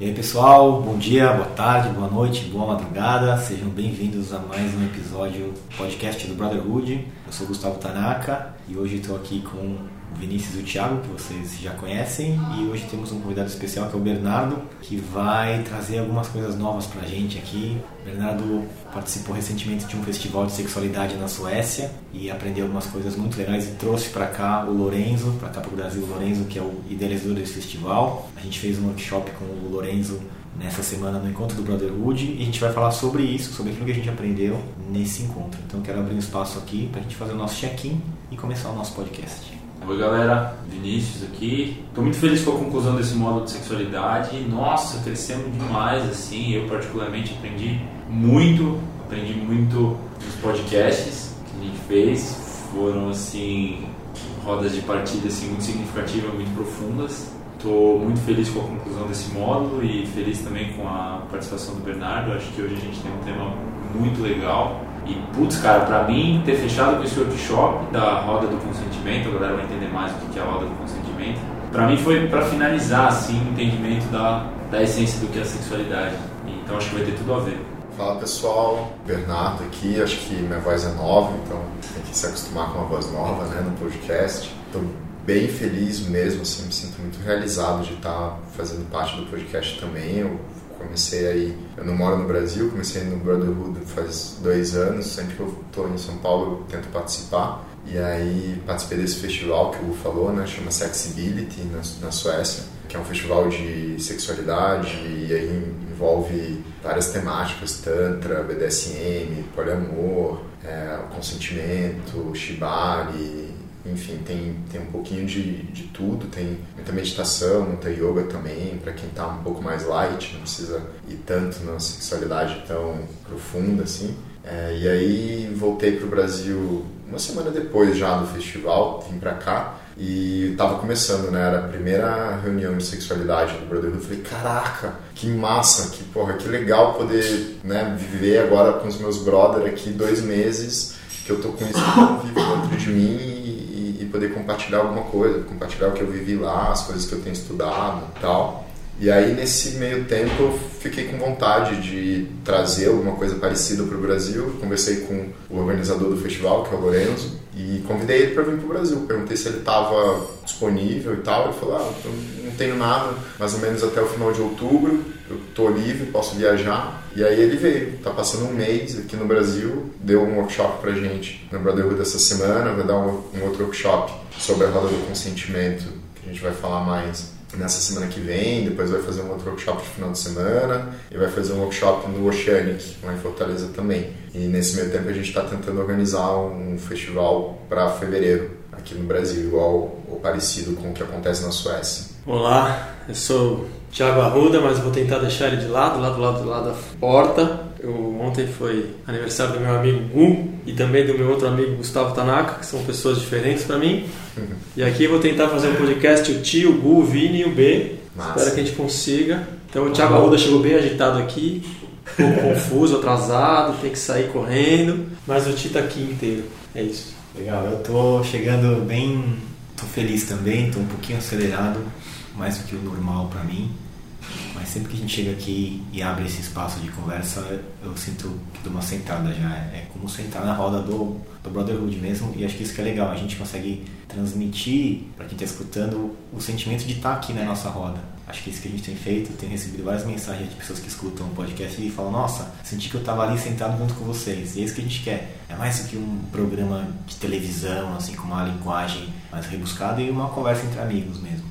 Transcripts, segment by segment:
E aí pessoal, bom dia, boa tarde, boa noite, boa madrugada, sejam bem-vindos a mais um episódio do podcast do Brotherhood. Eu sou Gustavo Tanaka e hoje estou aqui com o Vinícius e o Thiago, que vocês já conhecem, e hoje temos um convidado especial que é o Bernardo, que vai trazer algumas coisas novas pra gente aqui. O Bernardo participou recentemente de um festival de sexualidade na Suécia e aprendeu algumas coisas muito legais e trouxe para cá o Lorenzo, para cá para o Brasil, o Lorenzo, que é o idealizador desse festival. A gente fez um workshop com o Lorenzo nessa semana no encontro do Brotherhood e a gente vai falar sobre isso, sobre aquilo que a gente aprendeu nesse encontro. Então quero abrir um espaço aqui para a gente fazer o nosso check-in e começar o nosso podcast. Oi galera, Vinícius aqui. Estou muito feliz com a conclusão desse módulo de sexualidade. Nossa, crescemos demais assim. Eu particularmente aprendi muito, aprendi muito nos podcasts que a gente fez. Foram assim rodas de partida assim muito significativas, muito profundas. Estou muito feliz com a conclusão desse módulo e feliz também com a participação do Bernardo. Acho que hoje a gente tem um tema muito legal e, putz, cara, pra mim, ter fechado com esse workshop da roda do consentimento, a galera vai entender mais o que é a roda do consentimento, pra mim foi pra finalizar, assim, o entendimento da, da essência do que é a sexualidade. Então acho que vai ter tudo a ver. Fala pessoal, Bernardo aqui, acho que minha voz é nova, então tem que se acostumar com uma voz nova né, no podcast. Estou bem feliz mesmo, assim, me sinto muito realizado de estar fazendo parte do podcast também. Eu comecei aí, eu não moro no Brasil, comecei no Brotherhood faz dois anos, sempre que eu estou em São Paulo eu tento participar. E aí participei desse festival que o Hugo falou, né, chama Sexibility, na, na Suécia, que é um festival de sexualidade e aí envolve várias temáticas, tantra, BDSM, poliamor, é, consentimento, shibari, enfim, tem, tem um pouquinho de, de tudo, tem muita meditação, muita yoga também, para quem está um pouco mais light, não precisa ir tanto na sexualidade tão profunda assim. É, e aí voltei para o Brasil uma semana depois já do festival, vim para cá e estava começando, né? Era a primeira reunião de sexualidade do Brotherhood. Falei, caraca, que massa, que porra, que legal poder né, viver agora com os meus brothers aqui dois meses, que eu tô com isso vivo dentro de mim poder compartilhar alguma coisa, compartilhar o que eu vivi lá, as coisas que eu tenho estudado e tal. E aí, nesse meio tempo, eu fiquei com vontade de trazer alguma coisa parecida para o Brasil. Conversei com o organizador do festival, que é o Lorenzo, e convidei ele para vir para o Brasil. Perguntei se ele estava disponível e tal. Ele falou: Ah, não tenho nada, mais ou menos até o final de outubro. Eu estou livre, posso viajar. E aí ele veio. Está passando um mês aqui no Brasil, deu um workshop para gente na Brotherhood essa semana. Vai dar um, um outro workshop sobre a roda do consentimento, que a gente vai falar mais nessa semana que vem, depois vai fazer um outro workshop de final de semana e vai fazer um workshop no Oceanic, lá em Fortaleza também. E nesse meio tempo a gente está tentando organizar um festival para fevereiro aqui no Brasil, igual ou parecido com o que acontece na Suécia. Olá, eu sou Thiago Arruda, mas vou tentar deixar ele de lado, lá do lado do lado da porta. Eu, ontem foi aniversário do meu amigo Gu e também do meu outro amigo Gustavo Tanaka, que são pessoas diferentes para mim. Uhum. E aqui vou tentar fazer um podcast o Tio, o Gu, o Vini e o B. Massa. Espero que a gente consiga. Então o Thiago Arruda chegou bem agitado aqui, um pouco confuso, atrasado, tem que sair correndo, mas o Tio tá aqui inteiro. É isso. Legal, eu tô chegando bem, tô feliz também, tô um pouquinho acelerado, mais do que o normal para mim. Mas sempre que a gente chega aqui e abre esse espaço de conversa, eu sinto que dou uma sentada já. É como sentar na roda do, do Brotherhood mesmo, e acho que isso que é legal. A gente consegue transmitir para quem está escutando o sentimento de estar tá aqui na nossa roda. Acho que isso que a gente tem feito. Tenho recebido várias mensagens de pessoas que escutam o podcast e falam: Nossa, senti que eu estava ali sentado junto com vocês. E é isso que a gente quer. É mais do que um programa de televisão, assim, com uma linguagem mais rebuscada e uma conversa entre amigos mesmo.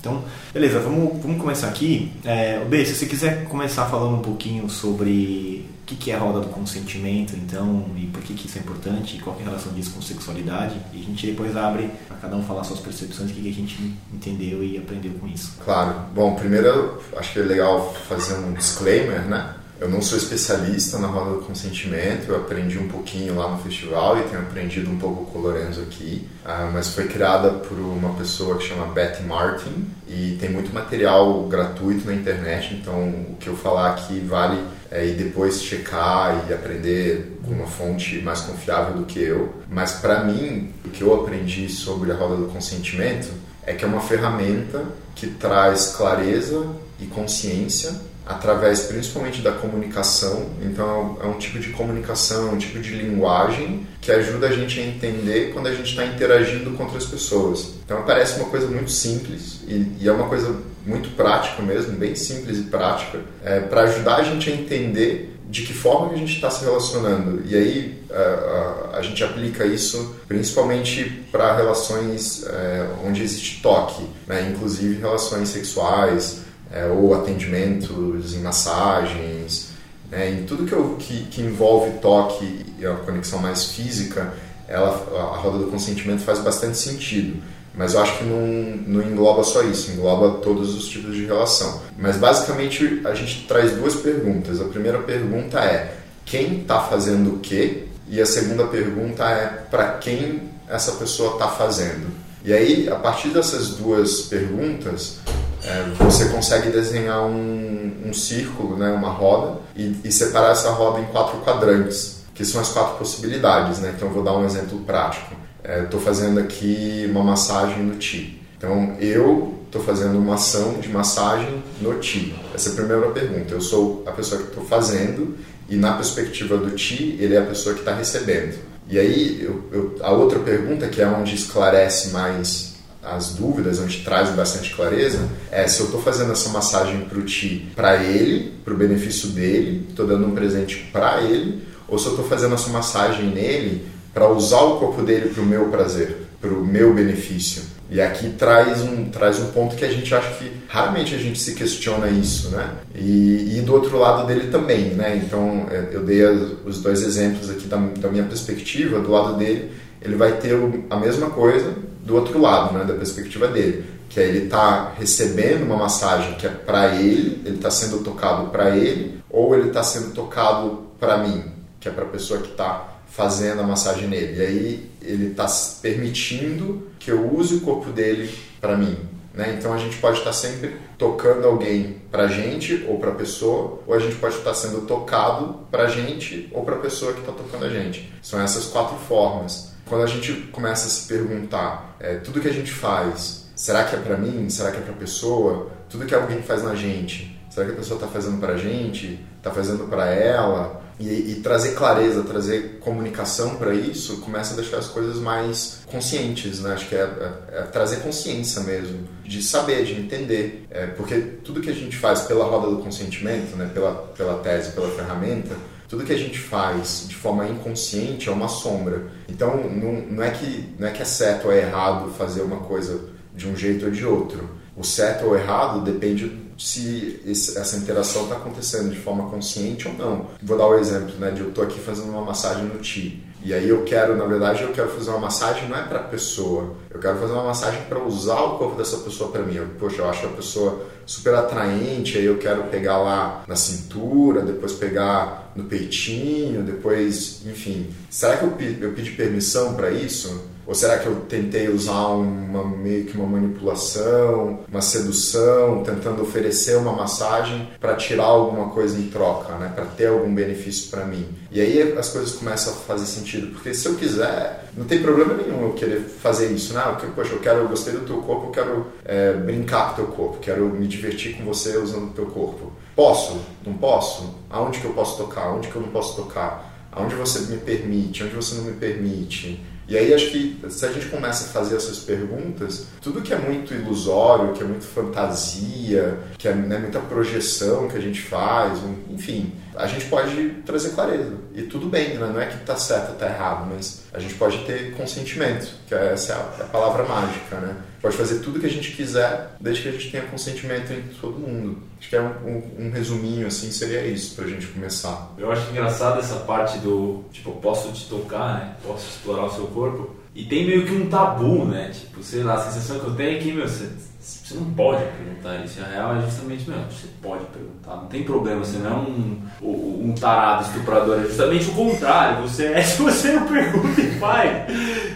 Então, beleza, vamos, vamos começar aqui. É, B, se você quiser começar falando um pouquinho sobre o que, que é a roda do consentimento, então, e por que, que isso é importante, e qual é a relação disso com sexualidade, e a gente depois abre para cada um falar suas percepções, o que, que a gente entendeu e aprendeu com isso. Claro. Bom, primeiro, acho que é legal fazer um disclaimer, né? Eu não sou especialista na roda do consentimento, eu aprendi um pouquinho lá no festival e tenho aprendido um pouco com o Lorenzo aqui, uh, mas foi criada por uma pessoa que chama Betty Martin e tem muito material gratuito na internet, então o que eu falar aqui vale é, ir depois checar e aprender com uma fonte mais confiável do que eu. Mas para mim, o que eu aprendi sobre a roda do consentimento é que é uma ferramenta que traz clareza e consciência através principalmente da comunicação. Então é um tipo de comunicação, um tipo de linguagem que ajuda a gente a entender quando a gente está interagindo com outras pessoas. Então parece uma coisa muito simples e, e é uma coisa muito prática mesmo, bem simples e prática, é, para ajudar a gente a entender de que forma a gente está se relacionando. E aí a, a, a, gente aplica isso principalmente para relações é, onde existe toque, né? inclusive relações sexuais, é, ou atendimentos em massagens, né, em tudo que, eu, que, que, envolve toque e a conexão mais física, ela, a roda do consentimento faz bastante sentido. Mas eu acho que não, não engloba só isso, engloba todos os tipos de relação. Mas basicamente a gente traz duas perguntas. A primeira pergunta é quem está fazendo o quê? E a segunda pergunta é para quem essa pessoa está fazendo. E aí, a partir dessas duas perguntas, é, você consegue desenhar um, um círculo, né, uma roda, e, e, separar essa roda em quatro quadrantes, que são as quatro possibilidades. Né? Então, eu vou dar um exemplo prático. Estou é, fazendo aqui uma massagem no Ti. Então, eu estou fazendo uma ação de massagem no Ti. Essa é a primeira pergunta. Eu sou a pessoa que estou fazendo e, na perspectiva do Ti, ele é a pessoa que está recebendo. E aí, eu, eu, a outra pergunta, que é onde esclarece mais as dúvidas, onde traz bastante clareza, é se eu estou fazendo essa massagem para o Ti, para ele, para o benefício dele, estou dando um presente para ele, ou se eu estou fazendo essa massagem nele para usar o corpo dele para o meu prazer, para o meu benefício. E aqui traz um, traz um ponto que a gente acha que raramente a gente se questiona isso, né? E, e do outro lado dele também, né? Então, é, eu dei os dois exemplos aqui da, da minha perspectiva. Do lado dele, ele vai ter a mesma coisa, do outro lado, né, da perspectiva dele, que é ele está recebendo uma massagem que é para ele, ele está sendo tocado para ele, ou ele está sendo tocado para mim, que é para a pessoa que está fazendo a massagem nele. E aí ele está permitindo que eu use o corpo dele para mim. Né? Então a gente pode estar tá sempre tocando alguém para a gente ou para pessoa, ou a gente pode estar tá sendo tocado para a gente ou para pessoa que está tocando a gente. São essas quatro formas. Quando a gente começa a se perguntar, é, tudo que a gente faz, será que é para mim? Será que é para a pessoa? Tudo que alguém faz na gente, será que a pessoa está fazendo para a gente? Está fazendo para ela? E, e, trazer clareza, trazer comunicação para isso, começa a deixar as coisas mais conscientes, né? Acho que é, é, é trazer consciência mesmo, de saber, de entender. É, porque tudo que a gente faz pela roda do consentimento, né? pela, pela tese, pela ferramenta, tudo que a gente faz de forma inconsciente é uma sombra. Então, não, não, é que, não é que é certo ou é errado fazer uma coisa de um jeito ou de outro. O certo ou errado depende se essa interação está acontecendo de forma consciente ou não. Vou dar o um exemplo, né, de eu estou aqui fazendo uma massagem no ti. E aí eu quero, na verdade, eu quero fazer uma massagem não é para a pessoa. Eu quero fazer uma massagem para usar o corpo dessa pessoa para mim. Eu, poxa, eu acho a pessoa super atraente, aí eu quero pegar lá na cintura, depois pegar no peitinho, depois, enfim. Será que eu, eu pedi permissão para isso? Ou será que eu tentei usar uma, meio que uma manipulação, uma sedução, tentando oferecer uma massagem para tirar alguma coisa em troca, né? para ter algum benefício para mim? E aí as coisas começam a fazer sentido, porque se eu quiser, não tem problema nenhum eu querer fazer isso, né? Porque, poxa, eu quero, eu gostei do teu corpo, eu quero é, brincar com o teu corpo, quero me divertir com você usando o teu corpo. Posso? Não posso? Aonde que eu posso tocar? Aonde que eu não posso tocar? Aonde você me permite? Onde você não me permite? E aí acho que se a gente começa a fazer essas perguntas, tudo que é muito ilusório, que é muito fantasia, que é né, muita projeção que a gente faz, enfim, a gente pode trazer clareza. E tudo bem, né? não é que está certo ou está errado, mas a gente pode ter consentimento, que essa é a, é a palavra mágica, né? Pode fazer tudo que a gente quiser, desde que a gente tenha consentimento entre todo mundo. Acho que é um, um, um resuminho, assim, seria isso para a gente começar. Eu acho engraçado essa parte do, tipo, posso te tocar, né? Posso explorar o seu corpo. E tem meio que um tabu, né? Tipo, sei lá, a sensação que eu tenho é que, meu, você você não pode perguntar isso. A real é justamente, meu, você pode perguntar. Não tem problema, você não é um, um, tarado estuprador. É justamente o contrário. Você é se você não pergunta e faz.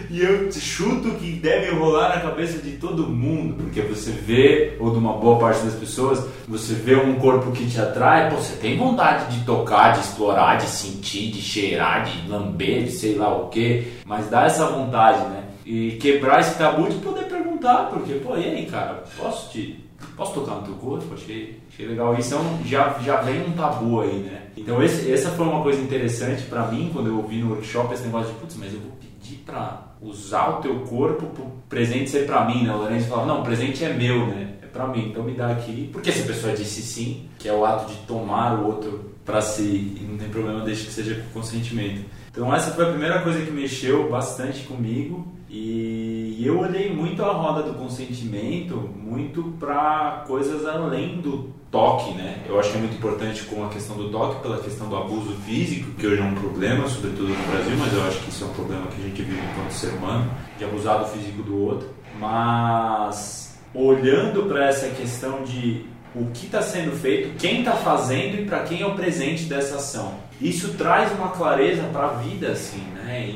E eu chuto que deve rolar na cabeça de todo mundo. Porque você vê, ou de uma boa parte das pessoas, você vê um corpo que te atrai, pô, você tem vontade de tocar, de explorar, de sentir, de cheirar, de lamber, de sei lá o que. Mas dá essa vontade, né? E quebrar esse tabu de poder perguntar, porque, pô, e aí, cara, posso te posso tocar no teu corpo? Achei, achei legal. Isso então, já, já vem um tabu aí, né? Então esse, essa foi uma coisa interessante para mim quando eu ouvi no workshop esse negócio de, putz, mas eu vou pedir para usar o teu corpo pro presente ser para mim, né? O Lourenço falava, não, o presente é meu, né? É para mim, então me dá aqui. Porque se a pessoa disse sim, que é o ato de tomar o outro para si, e não tem problema desde que seja com consentimento. Então essa foi a primeira coisa que mexeu bastante comigo e eu olhei muito a roda do consentimento, muito para coisas além do toque, né? Eu acho que é muito importante com a questão do toque, pela questão do abuso físico, que hoje é um problema, sobretudo no Brasil, mas eu acho que isso é um problema que a gente vive enquanto ser humano, de abusar do físico do outro. Mas olhando para essa questão de o que está sendo feito, quem está fazendo e para quem é o presente dessa ação. Isso traz uma clareza para a vida, assim, né?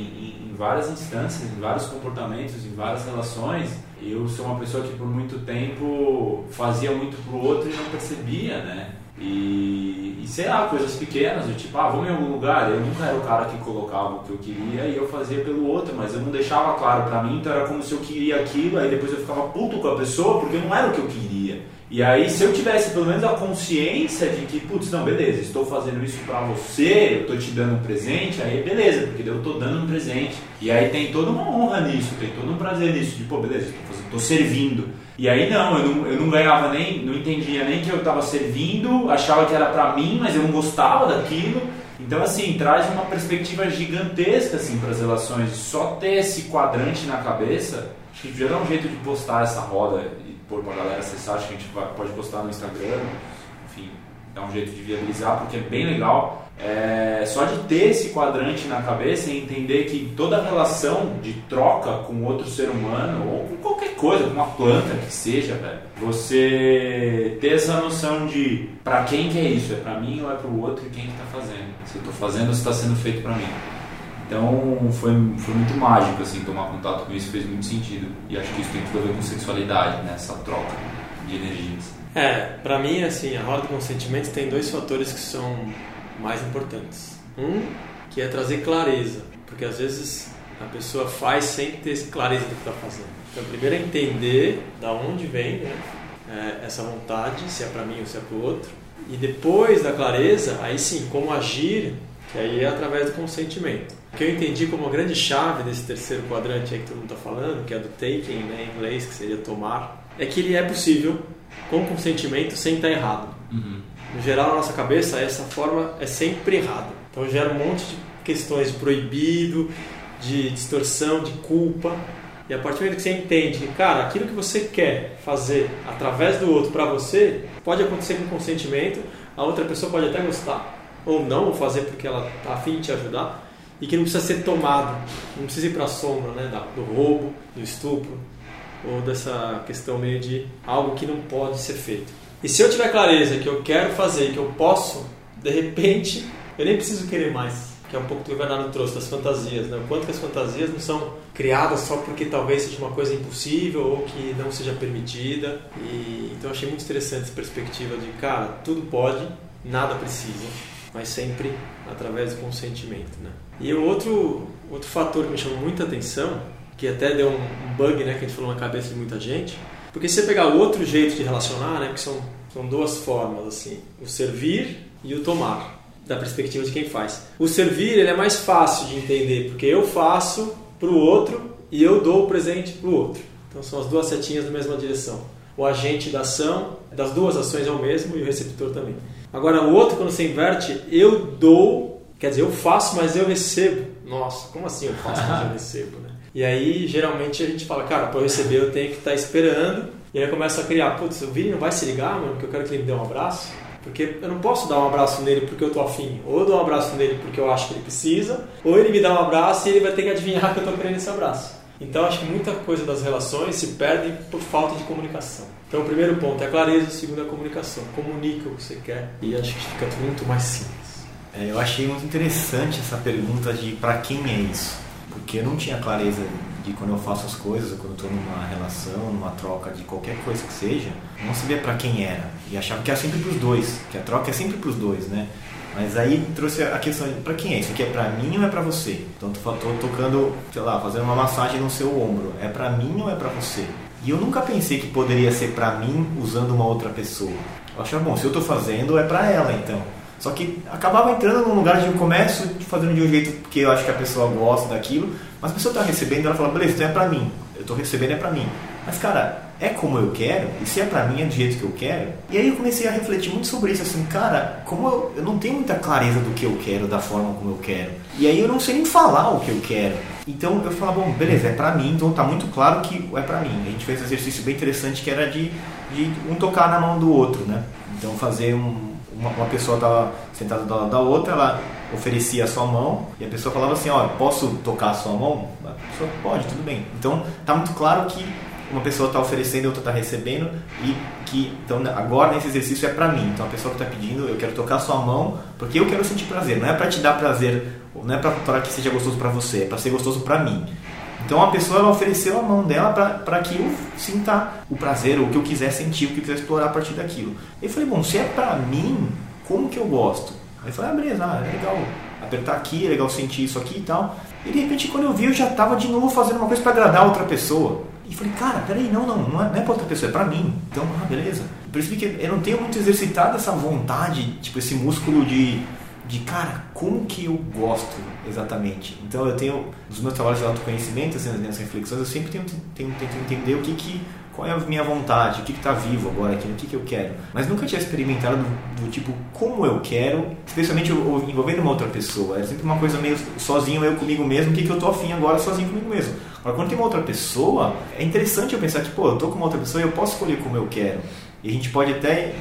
Várias instâncias, em vários comportamentos, em várias relações. Eu sou uma pessoa que por muito tempo fazia muito pro outro e não percebia, né? E, e sei lá, coisas pequenas, do tipo, ah, vamos em algum lugar. Eu nunca era o cara que colocava o que eu queria e eu fazia pelo outro, mas eu não deixava claro para mim, então era como se eu queria aquilo, aí depois eu ficava puto com a pessoa porque não era o que eu queria. E aí, se eu tivesse pelo menos a consciência de que, putz, não, beleza, estou fazendo isso para você, eu estou te dando um presente, aí beleza, porque eu estou dando um presente. E aí tem toda uma honra nisso, tem todo um prazer nisso, de, pô, beleza, estou servindo. E aí não eu, não, eu não ganhava nem, não entendia nem que eu estava servindo, achava que era para mim, mas eu não gostava daquilo. Então, assim, traz uma perspectiva gigantesca assim, para as relações. Só ter esse quadrante na cabeça, acho que já dá um jeito de postar essa roda pôr pra galera acessar, acho que a gente pode postar no Instagram, enfim, dá um jeito de viabilizar, porque é bem legal. É, só de ter esse quadrante na cabeça e entender que toda relação de troca com outro ser humano, ou com qualquer coisa, com uma planta que seja, velho, você ter essa noção de para quem que é isso, é para mim ou é para o outro e quem que tá fazendo. Se eu tô fazendo se está sendo feito para mim. Então foi, foi muito mágico assim tomar contato com isso, fez muito sentido. E acho que isso tem tudo a ver com sexualidade, né? essa troca de energias. É, para mim assim, a roda de consentimento tem dois fatores que são mais importantes. Um, que é trazer clareza, porque às vezes a pessoa faz sem ter clareza do que está fazendo. Então, primeiro é entender da onde vem né, é, essa vontade, se é para mim ou se é para o outro. E depois da clareza, aí sim, como agir, que aí é através do consentimento. O que eu entendi como a grande chave desse terceiro quadrante aí que todo mundo está falando, que é do taking né, em inglês, que seria tomar, é que ele é possível com consentimento sem estar errado. Uhum. No geral, na nossa cabeça, essa forma é sempre errada. Então gera um monte de questões de proibido, de distorção, de culpa. E a partir do momento que você entende que, cara, aquilo que você quer fazer através do outro para você, pode acontecer com consentimento, a outra pessoa pode até gostar, ou não, ou fazer porque ela está afim de te ajudar, e que não precisa ser tomado, não precisa ir para a sombra né, do roubo, do estupro ou dessa questão meio de algo que não pode ser feito. E se eu tiver clareza que eu quero fazer, que eu posso, de repente eu nem preciso querer mais, que é um pouco do que o Bernardo trouxe das fantasias, né? o quanto que as fantasias não são criadas só porque talvez seja uma coisa impossível ou que não seja permitida. E então achei muito interessante essa perspectiva de cara, tudo pode, nada precisa, mas sempre através do consentimento, né? E o outro, outro fator que me chamou muita atenção, que até deu um bug né, que a gente falou na cabeça de muita gente, porque se você pegar outro jeito de relacionar, né, porque são, são duas formas, assim, o servir e o tomar, da perspectiva de quem faz. O servir ele é mais fácil de entender, porque eu faço para o outro e eu dou o presente para o outro. Então são as duas setinhas na mesma direção. O agente da ação, das duas ações é o mesmo e o receptor também. Agora o outro, quando você inverte, eu dou Quer dizer, eu faço, mas eu recebo. Nossa, como assim eu faço, mas eu recebo, né? E aí, geralmente, a gente fala, cara, para eu receber eu tenho que estar tá esperando. E aí começa a criar, putz, o Vini não vai se ligar, mano, porque eu quero que ele me dê um abraço. Porque eu não posso dar um abraço nele porque eu tô afim. Ou eu dou um abraço nele porque eu acho que ele precisa, ou ele me dá um abraço e ele vai ter que adivinhar que eu tô querendo esse abraço. Então, acho que muita coisa das relações se perde por falta de comunicação. Então, o primeiro ponto é a clareza, o segundo é a comunicação. Comunica o que você quer e acho que fica muito mais simples. É, eu achei muito interessante essa pergunta de para quem é isso, porque eu não tinha clareza de quando eu faço as coisas, ou quando estou numa relação, numa troca de qualquer coisa que seja, não sabia para quem era e achava que era sempre para os dois, que a troca é sempre para os dois, né? Mas aí trouxe a questão para quem é isso? Aqui é para mim ou é para você? Então tô tocando, sei lá, fazendo uma massagem no seu ombro, é para mim ou é para você? E eu nunca pensei que poderia ser pra mim usando uma outra pessoa. Eu achava, bom, se eu tô fazendo, é pra ela então. Só que acabava entrando num lugar de comércio, fazendo de um jeito que eu acho que a pessoa gosta daquilo, mas a pessoa tá recebendo, ela fala, beleza, então é pra mim. Eu tô recebendo, é pra mim. Mas, cara, é como eu quero, e se é pra mim, é do jeito que eu quero. E aí eu comecei a refletir muito sobre isso, assim, cara, como eu, eu não tenho muita clareza do que eu quero, da forma como eu quero. E aí eu não sei nem falar o que eu quero. Então eu falava, bom, beleza, é pra mim, então tá muito claro que é pra mim. A gente fez um exercício bem interessante que era de, de um tocar na mão do outro, né? Então fazer um, uma, uma pessoa estava sentada do lado da outra, ela oferecia a sua mão e a pessoa falava assim, ó, posso tocar a sua mão? A pessoa pode, tudo bem. Então tá muito claro que uma pessoa está oferecendo e outra está recebendo e que então agora nesse exercício é para mim. Então a pessoa que está pedindo, eu quero tocar a sua mão porque eu quero sentir prazer. Não é para te dar prazer, não é para que seja gostoso para você, é para ser gostoso para mim. Então a pessoa ela ofereceu a mão dela para que eu sinta o prazer, o que eu quiser sentir, o que eu quiser explorar a partir daquilo. Eu falei, bom, se é para mim, como que eu gosto? Aí eu falei, ah, beleza, ah, é legal apertar aqui, é legal sentir isso aqui e tal. E de repente quando eu vi, eu já estava de novo fazendo uma coisa para agradar outra pessoa. E falei, cara, peraí, não, não, não é, não é pra outra pessoa, é pra mim. Então, ah, beleza. Eu percebi que eu não tenho muito exercitado essa vontade, tipo, esse músculo de, de, cara, como que eu gosto exatamente. Então, eu tenho, nos meus trabalhos de autoconhecimento, assim, nas minhas reflexões, eu sempre tenho, tenho, tento entender o que que qual é a minha vontade, o que está vivo agora aqui, o que, que eu quero. Mas nunca tinha experimentado do, do tipo como eu quero, especialmente envolvendo uma outra pessoa. Era sempre uma coisa meio sozinho, eu comigo mesmo, o que, que eu tô afim agora sozinho comigo mesmo. Agora, quando tem uma outra pessoa, é interessante eu pensar que, pô, eu tô com uma outra pessoa e eu posso escolher como eu quero. E a gente pode até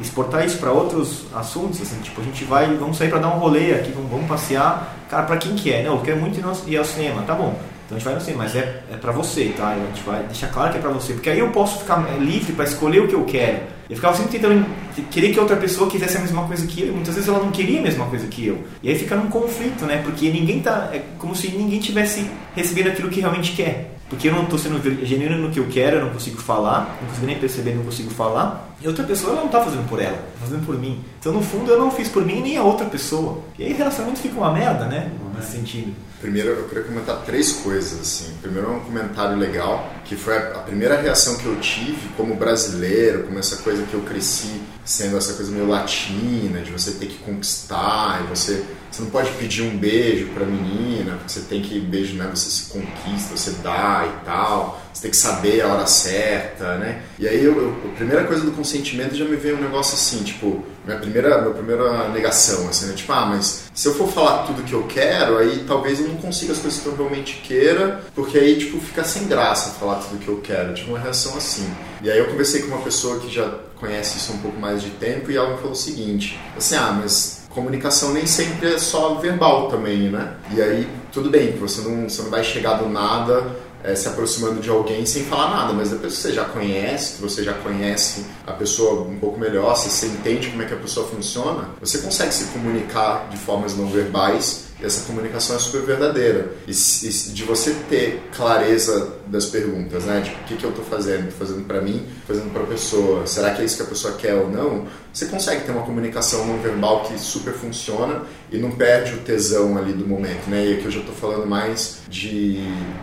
exportar isso para outros assuntos, assim, tipo, a gente vai, vamos sair para dar um rolê aqui, vamos, vamos passear. Cara, para quem quer? Não, eu quero muito ir ao cinema, tá bom. Então a gente vai no cinema, mas é, é pra você, tá? A gente vai deixar claro que é pra você, porque aí eu posso ficar livre para escolher o que eu quero. Eu ficava sempre tentando querer que outra pessoa quisesse a mesma coisa que eu, e muitas vezes ela não queria a mesma coisa que eu. E aí fica num conflito, né? Porque ninguém tá. É como se ninguém tivesse recebendo aquilo que realmente quer. Porque eu não estou sendo genuíno no que eu quero, eu não consigo falar, não consigo nem perceber, não consigo falar. E outra pessoa ela não está fazendo por ela, está fazendo por mim. Então, no fundo, eu não fiz por mim nem a outra pessoa. E aí, relacionamento fica uma merda, né? Nesse sentido. Primeiro, eu queria comentar três coisas, assim. Primeiro, um comentário legal, que foi a primeira reação que eu tive como brasileiro, como essa coisa que eu cresci sendo essa coisa meio latina, de você ter que conquistar, e você, você não pode pedir um beijo pra menina, porque você tem que, beijo, né, você se conquista, você dá e tal, você tem que saber a hora certa, né? E aí, eu, eu, a primeira coisa do consentimento já me veio um negócio assim, tipo, minha primeira, minha primeira negação, assim, né? Tipo, ah, mas se eu for falar tudo que eu quero, aí talvez eu não consiga as coisas que eu realmente queira, porque aí, tipo, fica sem graça falar tudo que eu quero. Tipo, uma reação assim. E aí eu conversei com uma pessoa que já conhece isso um pouco mais de tempo e ela me falou o seguinte, assim, ah, mas comunicação nem sempre é só verbal também, né? E aí, tudo bem, você não, você não vai chegar do nada é, se aproximando de alguém sem falar nada, mas depois que você já conhece, você já conhece a pessoa um pouco melhor, você entende como é que a pessoa funciona, você consegue se comunicar de formas não verbais essa comunicação é super verdadeira. E, e de você ter clareza das perguntas, né? Tipo, o que, que eu estou fazendo? Estou fazendo para mim? fazendo para a pessoa? Será que é isso que a pessoa quer ou não? Você consegue ter uma comunicação não verbal que super funciona e não perde o tesão ali do momento, né? E aqui eu já estou falando mais de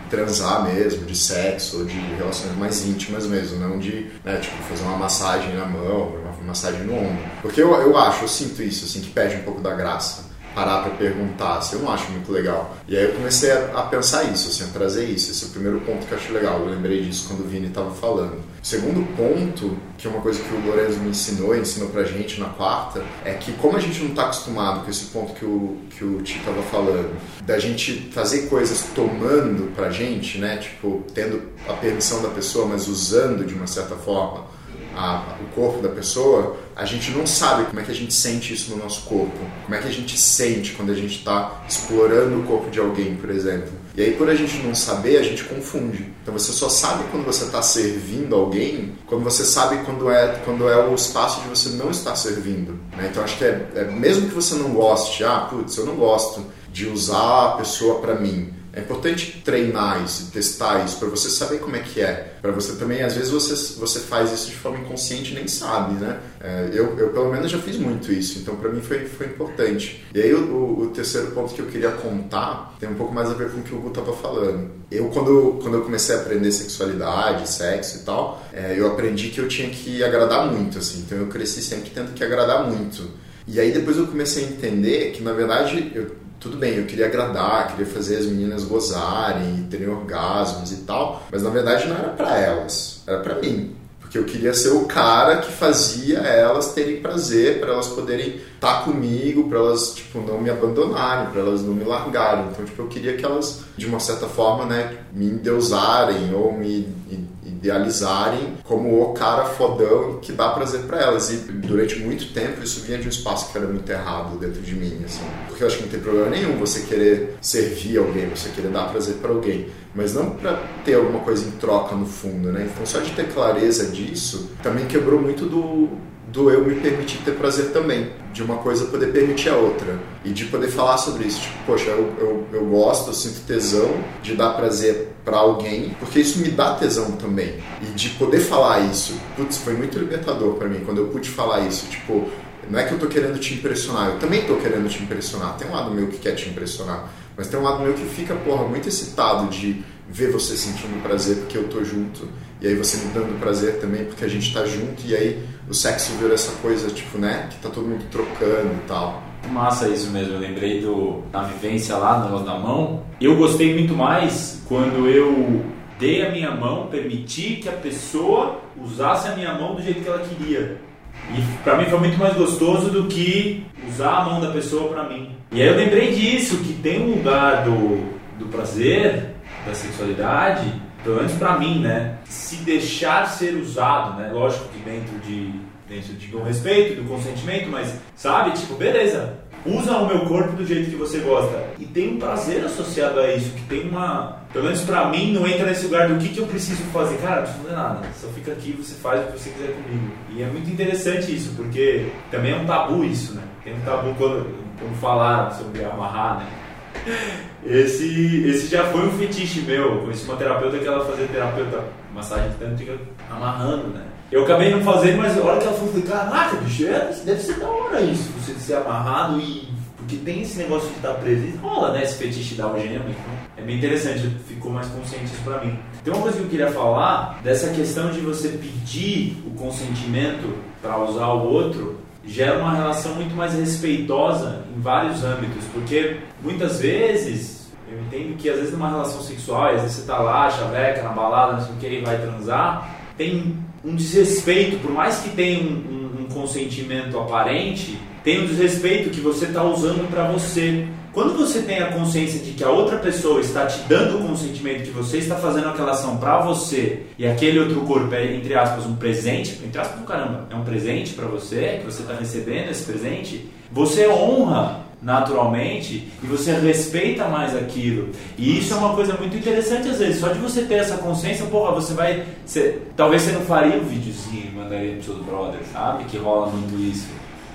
transar mesmo, de sexo, de relações mais íntimas mesmo, não de, né, tipo, fazer uma massagem na mão, uma massagem no ombro. Porque eu, eu acho, eu sinto isso, assim, que perde um pouco da graça parar para perguntar, assim, eu não acho muito legal. E aí eu comecei a, a, pensar isso, assim, a trazer isso. Esse é o primeiro ponto que eu acho legal. Eu lembrei disso quando o Vini estava falando. O segundo ponto, que é uma coisa que o Lorenzo me ensinou, ensinou pra gente na quarta, é que como a gente não está acostumado com esse ponto que o, que o Tito estava falando, da gente fazer coisas tomando pra gente, né, tipo, tendo a permissão da pessoa, mas usando de uma certa forma, a, o corpo da pessoa, a gente não sabe como é que a gente sente isso no nosso corpo. Como é que a gente sente quando a gente está explorando o corpo de alguém, por exemplo. E aí, por a gente não saber, a gente confunde. Então, você só sabe quando você está servindo alguém, quando você sabe quando é, quando é o espaço de você não estar servindo. Né? Então, acho que é, é, mesmo que você não goste, ah, putz, eu não gosto de usar a pessoa para mim É importante treinar isso, testar isso, para você saber como é que é. Para você também, às vezes você, você faz isso de forma inconsciente e nem sabe, né? É, eu, eu, pelo menos, já fiz muito isso, então para mim foi, foi importante. E aí, o, o, terceiro ponto que eu queria contar tem um pouco mais a ver com o que o Hugo estava falando. Eu, quando, quando eu comecei a aprender sexualidade, sexo e tal, é, eu aprendi que eu tinha que agradar muito, assim. Então eu cresci sempre tendo que agradar muito. E aí depois eu comecei a entender que, na verdade, eu tudo bem, eu queria agradar, queria fazer as meninas gozarem, terem orgasmos e tal, mas na verdade não era para elas, era para mim. Porque eu queria ser o cara que fazia elas terem prazer, para elas poderem estar tá comigo, para elas tipo não me abandonarem, para elas não me largarem. Então, tipo, eu queria que elas de uma certa forma, né, me endeusarem ou me idealizarem como o cara fodão que dá prazer para elas. E durante muito tempo isso vinha de um espaço que era muito errado dentro de mim, assim. Porque eu acho que não tem problema nenhum você querer servir alguém, você querer dar prazer para alguém, mas não para ter alguma coisa em troca no fundo, né? Então só de ter clareza disso também quebrou muito do do eu me permitir ter prazer também, de uma coisa poder permitir a outra e de poder falar sobre isso. Tipo, poxa, eu, eu, eu gosto, eu sinto tesão de dar prazer para alguém, porque isso me dá tesão também. E de poder falar isso, putz, foi muito libertador para mim quando eu pude falar isso. Tipo, não é que eu tô querendo te impressionar, eu também tô querendo te impressionar. Tem um lado meu que quer te impressionar, mas tem um lado meu que fica, porra, muito excitado de ver você sentindo prazer porque eu tô junto e aí você me dando prazer também porque a gente tá junto e aí o sexo virou essa coisa, tipo, né, que tá todo mundo trocando e tal. Massa isso mesmo, eu lembrei do, da vivência lá no da mão. Eu gostei muito mais quando eu dei a minha mão, permiti que a pessoa usasse a minha mão do jeito que ela queria. E para mim foi muito mais gostoso do que usar a mão da pessoa para mim. E aí eu lembrei disso, que tem um lugar do, do prazer, da sexualidade, pelo menos para mim, né? Se deixar ser usado, né? Lógico que dentro de dentro de um respeito, do consentimento, mas sabe, tipo, beleza, usa o meu corpo do jeito que você gosta. E tem um prazer associado a isso, que tem uma. Pelo menos pra mim, não entra nesse lugar do que, que eu preciso fazer. Cara, não precisa fazer nada. Só fica aqui você faz o que você quiser comigo. E é muito interessante isso, porque também é um tabu isso, né? Tem um tabu quando, quando falaram sobre amarrar, né? Esse, esse já foi um fetiche meu. Eu conheci uma terapeuta que ela fazia terapeuta massagem tântrica amarrando, né? Eu acabei não fazendo, mas a hora que ela falou, falei, caraca, bicho, é, deve ser da hora isso, você ser amarrado e. Porque tem esse negócio de estar preso. E rola, né? Esse fetiche da algema. Então é bem interessante, ficou mais consciente isso pra mim. Tem uma coisa que eu queria falar dessa questão de você pedir o consentimento para usar o outro gera uma relação muito mais respeitosa em vários âmbitos, porque muitas vezes eu entendo que às vezes numa relação sexual, às vezes você tá lá, chaveca, na balada, não sei o que, vai transar, tem um desrespeito, por mais que tenha um, um, um consentimento aparente, tem um desrespeito que você está usando para você. Quando você tem a consciência de que a outra pessoa está te dando o consentimento, que você está fazendo aquela ação para você e aquele outro corpo é, entre aspas, um presente, entre aspas, caramba, é um presente para você, que você está recebendo esse presente, você honra naturalmente e você respeita mais aquilo. E isso é uma coisa muito interessante às vezes. Só de você ter essa consciência, porra, você vai. Você, talvez você não faria um videozinho e mandaria pro seu brother, sabe? Que rola muito isso.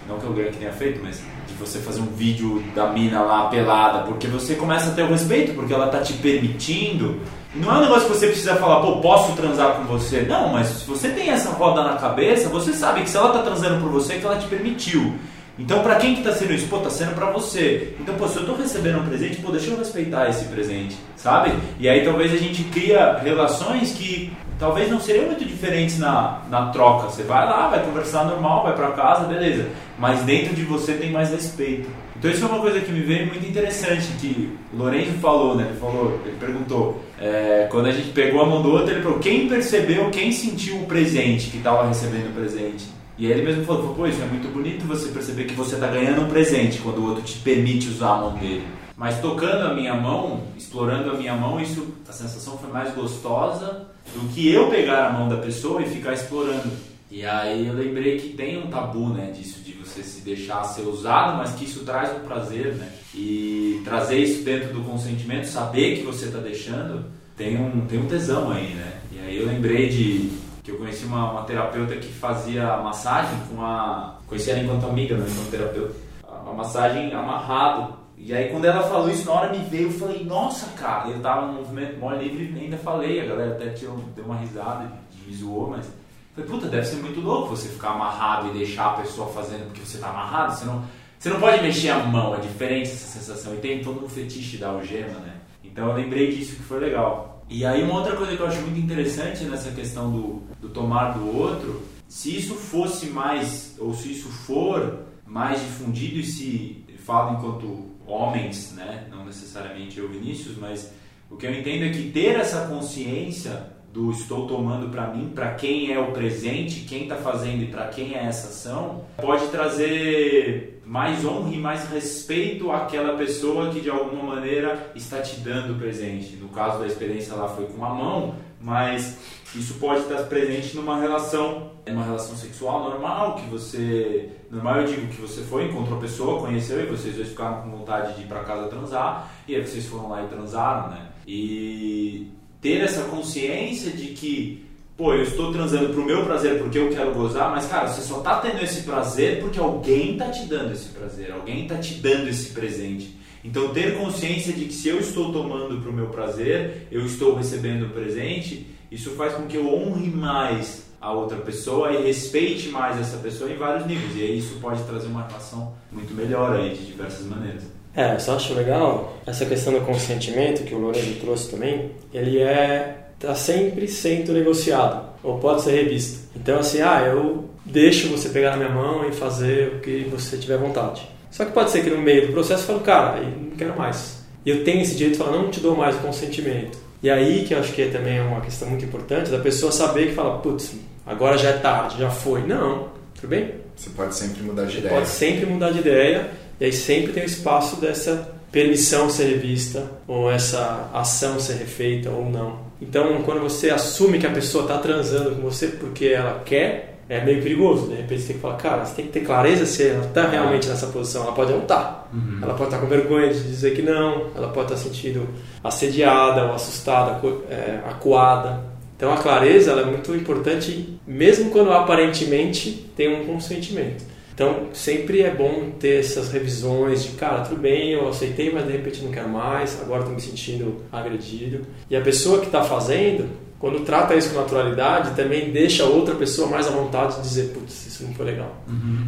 Não que alguém que tenha feito, mas de você fazer um vídeo da mina lá pelada, porque você começa a ter o respeito, porque ela tá te permitindo. Não é um negócio que você precisa falar, pô, posso transar com você. Não, mas se você tem essa roda na cabeça, você sabe que se ela tá transando por você, é que ela te permitiu. Então, para quem que tá sendo isso? Pô, tá sendo para você. Então, pô, se eu tô recebendo um presente, pô, deixa eu respeitar esse presente, sabe? E aí talvez a gente cria relações que talvez não seriam muito diferentes na, na troca. Você vai lá, vai conversar normal, vai para casa, beleza. Mas dentro de você tem mais respeito. Então isso é uma coisa que me veio muito interessante, que o Lorenzo falou, né? Ele falou, ele perguntou, é, quando a gente pegou a mão do outro, ele falou, quem percebeu, quem sentiu o presente que estava recebendo o presente? E aí ele mesmo falou, falou, pô, isso é muito bonito você perceber que você está ganhando um presente quando o outro te permite usar a mão dele. Mas tocando a minha mão, explorando a minha mão, isso, a sensação foi mais gostosa do que eu pegar a mão da pessoa e ficar explorando. E aí eu lembrei que tem um tabu, né, disso, de você se deixar ser usado, mas que isso traz um prazer, né? E trazer isso dentro do consentimento, saber que você está deixando, tem um, tem um tesão aí, né? E aí eu lembrei de que eu conheci uma, uma terapeuta que fazia massagem com a. Conheci ela enquanto amiga, não enquanto terapeuta. Uma massagem amarrado E aí quando ela falou isso, na hora me veio, eu falei, nossa, cara, eu tava no movimento mó livre e ainda falei, a galera até tirou, deu uma risada, me zoou, mas falei, puta, deve ser muito louco você ficar amarrado e deixar a pessoa fazendo porque você tá amarrado, você não, você não pode mexer a mão, é diferente essa sensação. E tem todo um fetiche da algema, né? Então eu lembrei disso que foi legal. E aí uma outra coisa que eu acho muito interessante nessa questão do tomar do outro, se isso fosse mais, ou se isso for mais difundido e se falo enquanto homens, né? Não necessariamente eu, Vinícius, mas o que eu entendo é que ter essa consciência do estou tomando para mim, para quem é o presente, quem está fazendo e para quem é essa ação, pode trazer mais honra e mais respeito àquela pessoa que de alguma maneira está te dando o presente. No caso da experiência lá foi com a mão, mas isso pode estar presente numa relação, numa relação sexual normal, que você, normal eu digo que você foi, encontrou a pessoa, conheceu e vocês dois ficaram com vontade de ir para casa transar, e aí vocês foram lá e transaram, né? E ter essa consciência de que, pô, eu estou transando pro meu prazer porque eu quero gozar, mas cara, você só tá tendo esse prazer porque alguém tá te dando esse prazer, alguém tá te dando esse presente. Então ter consciência de que se eu estou tomando pro meu prazer, eu estou recebendo o presente, isso faz com que eu honre mais a outra pessoa e respeite mais essa pessoa em vários níveis. E aí isso pode trazer uma relação muito melhor aí de diversas maneiras. É, eu só acho legal essa questão do consentimento que o Lourenço trouxe também. Ele é tá sempre sendo negociado ou pode ser revisto. Então assim, ah, eu deixo você pegar na minha mão e fazer o que você tiver vontade. Só que pode ser que no meio do processo eu falo, cara, não quero mais. E eu tenho esse direito de falar, não te dou mais o consentimento. E aí que eu acho que também é uma questão muito importante da pessoa saber que fala, putz, agora já é tarde, já foi. Não, tudo bem? Você pode sempre mudar de Você ideia. pode sempre mudar de ideia e aí sempre tem o espaço dessa permissão ser revista ou essa ação ser refeita ou não. Então, quando você assume que a pessoa está transando com você porque ela quer, é meio perigoso. De repente você tem que falar, cara, você tem que ter clareza se ela está realmente nessa posição. Ela pode não estar. Ela pode estar com vergonha de dizer que não. Ela pode estar sentindo assediada ou assustada, é, acuada. Então, a clareza é muito importante, mesmo quando aparentemente tem um consentimento. Então, sempre é bom ter essas revisões de, cara, tudo bem, eu aceitei, mas de repente não quero mais, agora estou me sentindo agredido. E a pessoa que está fazendo, quando trata isso com naturalidade, também deixa a outra pessoa mais à vontade de dizer, putz, isso não foi legal.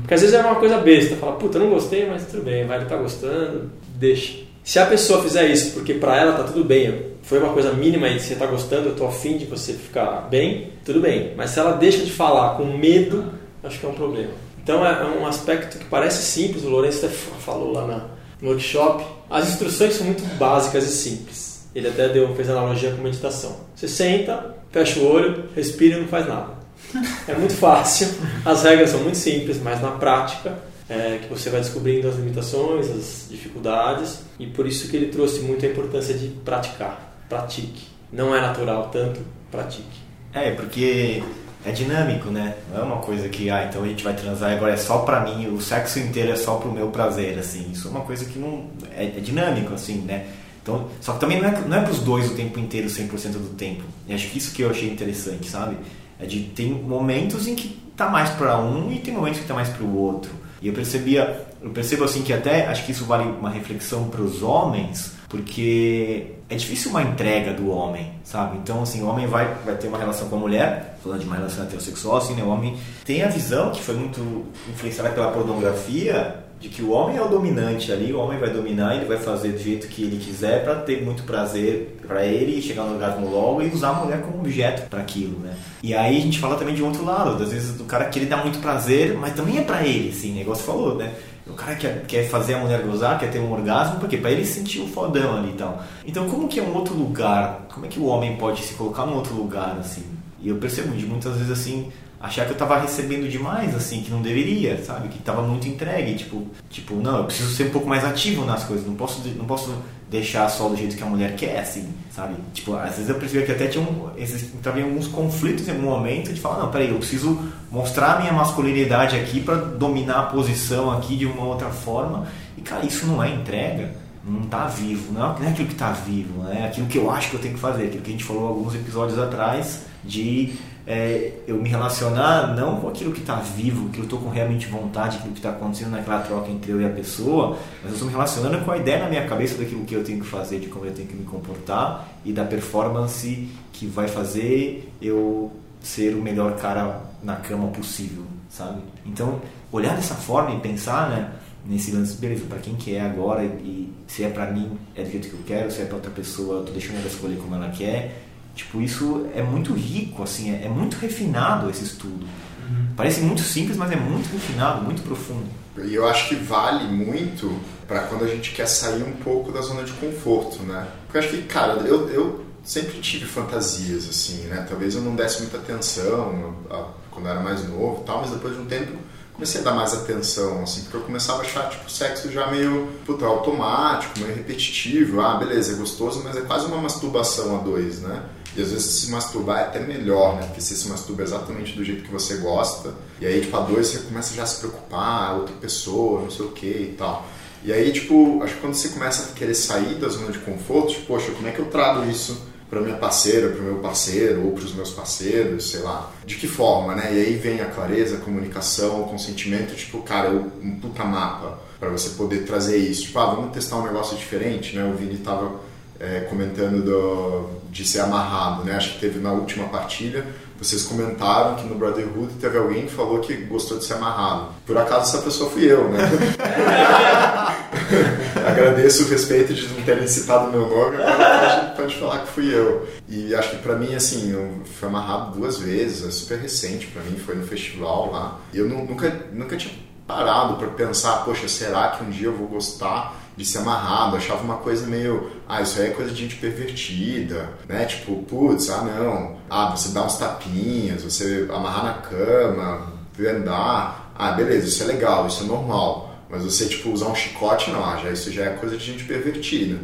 Porque às vezes é uma coisa besta, fala, puta, eu não gostei, mas tudo bem, vai, ele tá gostando, deixa. Se a pessoa fizer isso porque para ela tá tudo bem, foi uma coisa mínima e você tá gostando, eu tô afim de você ficar bem, tudo bem. Mas se ela deixa de falar com medo, acho que é um problema. Então é um aspecto que parece simples, o Lourenço até falou lá no workshop. As instruções são muito básicas e simples. Ele até deu, fez analogia com meditação. Você senta, fecha o olho, respira e não faz nada. É muito fácil, as regras são muito simples, mas na prática é que você vai descobrindo as limitações, as dificuldades e por isso que ele trouxe muito a importância de praticar. Pratique. Não é natural tanto, pratique. É, porque é dinâmico, né? Não é uma coisa que, ah, então a gente vai transar e agora é só pra mim, o sexo inteiro é só pro meu prazer, assim. Isso é uma coisa que não. É, é dinâmico, assim, né? Então, só que também não é, não é pros dois o tempo inteiro, 100% do tempo. E acho que isso que eu achei interessante, sabe? É de tem momentos em que tá mais pra um e tem momentos que tá mais pro outro. E eu percebia, eu percebo assim que até acho que isso vale uma reflexão para os homens, porque é difícil uma entrega do homem, sabe? Então assim, o homem vai, vai ter uma relação com a mulher, falando de uma relação heterossexual, assim, né? O homem tem a visão que foi muito influenciada pela pornografia de que o homem é o dominante ali, o homem vai dominar, ele vai fazer do jeito que ele quiser para ter muito prazer para ele chegar no orgasmo logo e usar a mulher como objeto para aquilo, né? E aí a gente fala também de um outro lado, às vezes do cara que ele dá muito prazer, mas também é para ele, assim, negócio falou, né? O cara quer, quer fazer a mulher gozar, quer ter um orgasmo, porque para ele sentir o fodão ali e tal. Então, como que é um outro lugar? Como é que o homem pode se colocar num outro lugar, assim? E eu percebo de muitas vezes assim, achar que eu tava recebendo demais, assim, que não deveria, sabe? Que tava muito entregue, tipo, tipo, não, eu preciso ser um pouco mais ativo nas coisas, não posso, não posso deixar só do jeito que a mulher quer, assim, sabe? Tipo, às vezes eu percebia que até tinha um, entrava em alguns conflitos em algum momento de falar, não, peraí, eu preciso mostrar a minha masculinidade aqui para dominar a posição aqui de uma outra forma. E cara, isso não é entrega, não tá vivo, não é, não é aquilo que tá vivo, é aquilo que eu acho que eu tenho que fazer, aquilo que a gente falou alguns episódios atrás de é eu me relacionar não com aquilo que está vivo, que eu estou com realmente vontade, aquilo que está acontecendo naquela troca entre eu e a pessoa, mas eu estou me relacionando com a ideia na minha cabeça daquilo que eu tenho que fazer, de como eu tenho que me comportar e da performance que vai fazer eu ser o melhor cara na cama possível, sabe? Então, olhar dessa forma e pensar, né? Nesse lance, beleza, para quem que é agora e se é para mim é do jeito que eu quero, se é para outra pessoa, eu tô deixando ela escolher como ela quer. Tipo, isso é muito rico, assim, é, é muito refinado esse estudo. Uhum. Parece muito simples, mas é muito refinado, muito profundo. E eu acho que vale muito para quando a gente quer sair um pouco da zona de conforto, né? Porque eu acho que, cara, eu, eu sempre tive fantasias, assim, né? Talvez eu não desse muita atenção quando eu era mais novo tal, mas depois de um tempo comecei a dar mais atenção, assim, porque eu começava a achar, tipo, sexo já meio, puta, automático, meio repetitivo. Ah, beleza, é gostoso, mas é quase uma masturbação a dois, né? E às vezes se masturbar é até melhor, né? Porque você se masturba exatamente do jeito que você gosta. E aí, tipo, a dois você começa já a se preocupar, outra pessoa, não sei o que e tal. E aí, tipo, acho que quando você começa a querer sair da zona de conforto, tipo, poxa, como é que eu trago isso para minha parceira, para o meu parceiro ou para os meus parceiros, sei lá. De que forma, né? E aí vem a clareza, a comunicação, o consentimento, tipo, cara, um puta mapa para você poder trazer isso. Tipo, ah, vamos testar um negócio diferente, né? O Vini tava é, comentando do, de ser amarrado, né? Acho que teve na última partilha vocês comentaram que no Brotherhood teve alguém que falou que gostou de ser amarrado. Por acaso essa pessoa fui eu, né? Agradeço o respeito de não terem citado meu nome, agora pode, falar que fui eu. E acho que para mim, assim, eu fui amarrado duas vezes, é super recente para mim, foi no festival lá. E eu nunca, nunca tinha parado para pensar, poxa, será que um dia eu vou gostar de ser amarrado, achava uma coisa meio, ah, isso aí é coisa de gente pervertida, né? Tipo, putz, ah não, ah, você dá uns tapinhas, você amarrar na cama, andar, ah, beleza, isso é legal, isso é normal. Mas você, tipo, usar um chicote, não, ah, já, isso já é coisa de gente pervertida.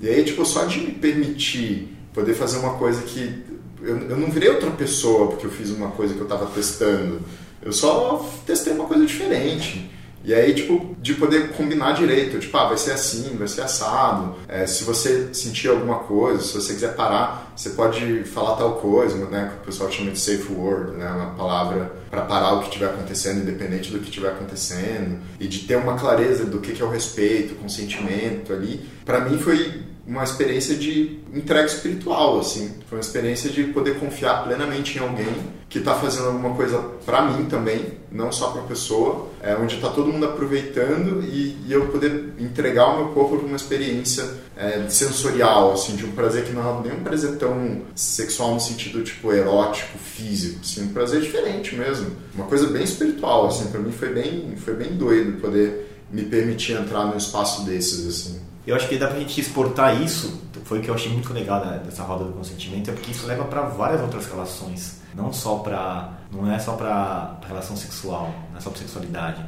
E aí, tipo, só de me permitir poder fazer uma coisa que. Eu, eu não virei outra pessoa porque eu fiz uma coisa que eu estava testando. Eu só testei uma coisa diferente. E aí, tipo, de poder combinar direito, tipo, ah, vai ser assim, vai ser assado. É, se você sentir alguma coisa, se você quiser parar, você pode falar tal coisa, né? Que o pessoal chama de safe word, né? Uma palavra para parar o que estiver acontecendo, independente do que estiver acontecendo. E de ter uma clareza do que é o respeito, o consentimento ali. Para mim foi uma experiência de entrega espiritual, assim. Foi uma experiência de poder confiar plenamente em alguém que está fazendo alguma coisa para mim também, não só para a pessoa, é, onde está todo mundo aproveitando e, e, eu poder entregar o meu corpo para uma experiência é, sensorial, assim, de um prazer que não é nem um prazer tão sexual no sentido tipo erótico, físico, assim, um prazer diferente mesmo, uma coisa bem espiritual, assim, para mim foi bem, foi bem doido poder me permitir entrar num espaço desses, assim. Eu acho que dá pra gente exportar isso, foi o que eu achei muito legal dessa roda do consentimento, é porque isso leva para várias outras relações, não só para não é só para relação sexual, não é só para sexualidade.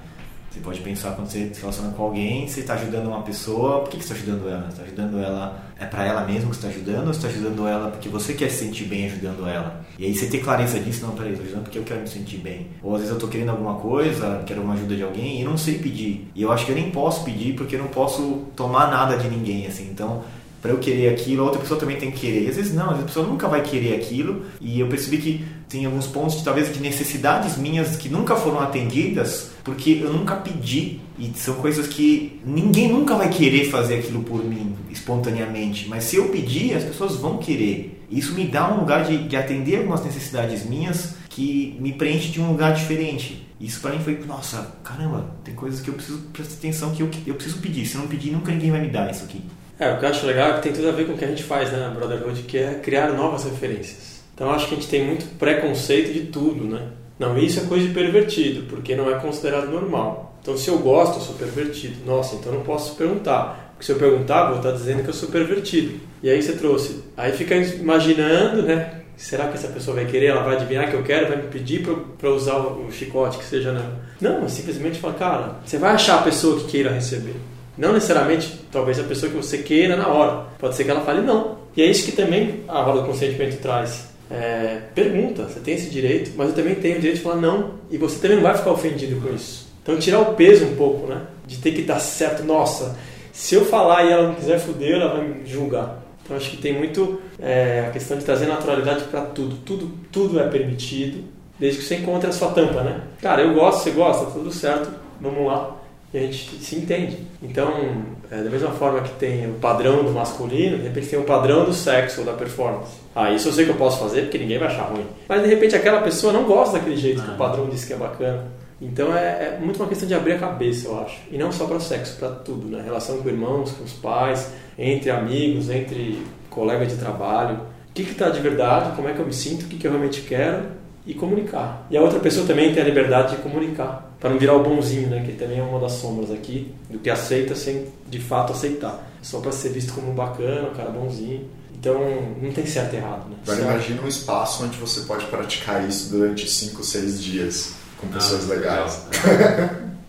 Você pode pensar quando você se relaciona com alguém, você está ajudando uma pessoa, por que, que você está ajudando ela? Você está ajudando ela, é para ela mesmo que você está ajudando ou você está ajudando ela porque você quer se sentir bem ajudando ela? E aí você ter clareza disso, não, peraí, estou ajudando porque eu quero me sentir bem. Ou às vezes eu estou querendo alguma coisa, quero uma ajuda de alguém e não sei pedir. E eu acho que eu nem posso pedir porque eu não posso tomar nada de ninguém, assim. Então, para eu querer aquilo, a outra pessoa também tem que querer. Às vezes não, às vezes a pessoa nunca vai querer aquilo. E eu percebi que tem alguns pontos de, talvez de necessidades minhas que nunca foram atendidas porque eu nunca pedi e são coisas que ninguém nunca vai querer fazer aquilo por mim espontaneamente, mas se eu pedir, as pessoas vão querer. Isso me dá um lugar de, de atender algumas necessidades minhas que me preenche de um lugar diferente. Isso para mim foi, nossa, caramba, tem coisas que eu preciso prestar atenção que eu, eu preciso pedir. Se eu não pedir, nunca ninguém vai me dar isso aqui. É, o que eu acho legal é que tem tudo a ver com o que a gente faz né, Brotherhood, que é criar novas referências. Então acho que a gente tem muito preconceito de tudo, né? Não, isso é coisa de pervertido, porque não é considerado normal. Então se eu gosto, eu sou pervertido. Nossa, então não posso perguntar. Porque se eu perguntar, vou estar dizendo que eu sou pervertido. E aí você trouxe. Aí fica imaginando, né? Será que essa pessoa vai querer? Ela vai adivinhar que eu quero? Vai me pedir para usar o chicote que seja não? Não, simplesmente fala, cara, você vai achar a pessoa que queira receber. Não necessariamente, talvez a pessoa que você queira na hora. Pode ser que ela fale não. E é isso que também a roda do consentimento traz. É, pergunta, você tem esse direito, mas eu também tenho o direito de falar não. E você também não vai ficar ofendido com isso. Então tirar o peso um pouco, né? De ter que dar certo. Nossa, se eu falar e ela não quiser fuder, ela vai me julgar. Então acho que tem muito é, a questão de trazer naturalidade para tudo. Tudo tudo é permitido, desde que você encontre a sua tampa, né? Cara, eu gosto, você gosta, tudo certo, vamos lá. E a gente se entende. Então, é, da mesma forma que tem o padrão do masculino, de repente tem o padrão do sexo ou da performance. Ah, isso eu sei que eu posso fazer porque ninguém vai achar ruim. Mas de repente aquela pessoa não gosta daquele jeito que o padrão diz que é bacana. Então é, é, muito uma questão de abrir a cabeça, eu acho. E não só para sexo, para tudo, né? Relação com irmãos, com os pais, entre amigos, entre colegas de trabalho. O que está de verdade, como é que eu me sinto, o que, que eu realmente quero e comunicar. E a outra pessoa também tem a liberdade de comunicar, para não virar o bonzinho, né? Que também é uma das sombras aqui, do que aceita sem de fato aceitar. Só para ser visto como um bacana, um cara bonzinho. Então, não tem certo e errado, né? Agora certo. imagina um espaço onde você pode praticar isso durante 5, 6 dias com pessoas ah, legais.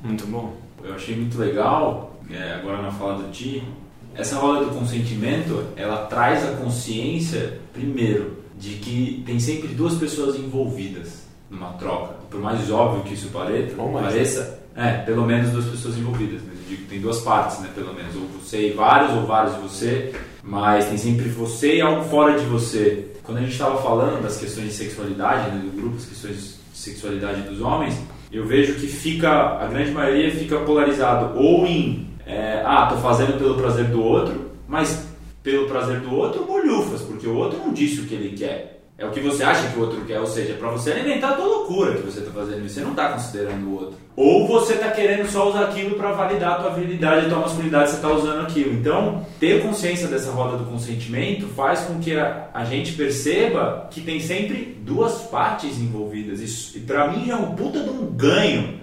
muito bom. Eu achei muito legal, é, agora na fala do Ti, essa roda do consentimento, ela traz a consciência, primeiro, de que tem sempre duas pessoas envolvidas numa troca. Por mais óbvio que isso pareça, pareça é, pelo menos duas pessoas envolvidas. Né? Digo, tem duas partes, né, pelo menos. Ou você e vários, ou vários de você, mas tem sempre você e algo fora de você. Quando a gente estava falando das questões de sexualidade, né, do grupo, as questões sexualidade dos homens, eu vejo que fica, a grande maioria fica polarizado ou em, é, ah, tô fazendo pelo prazer do outro, mas pelo prazer do outro, bolhufas, porque o outro não disse o que ele quer. É o que você acha que o outro quer, ou seja, para você alimentar a tua loucura que você está fazendo, você não está considerando o outro. Ou você está querendo só usar aquilo para validar a tua virilidade, a tua masculinidade, você está usando aquilo. Então, ter consciência dessa roda do consentimento faz com que a, a gente perceba que tem sempre duas partes envolvidas. Isso, e para mim é um puta de um ganho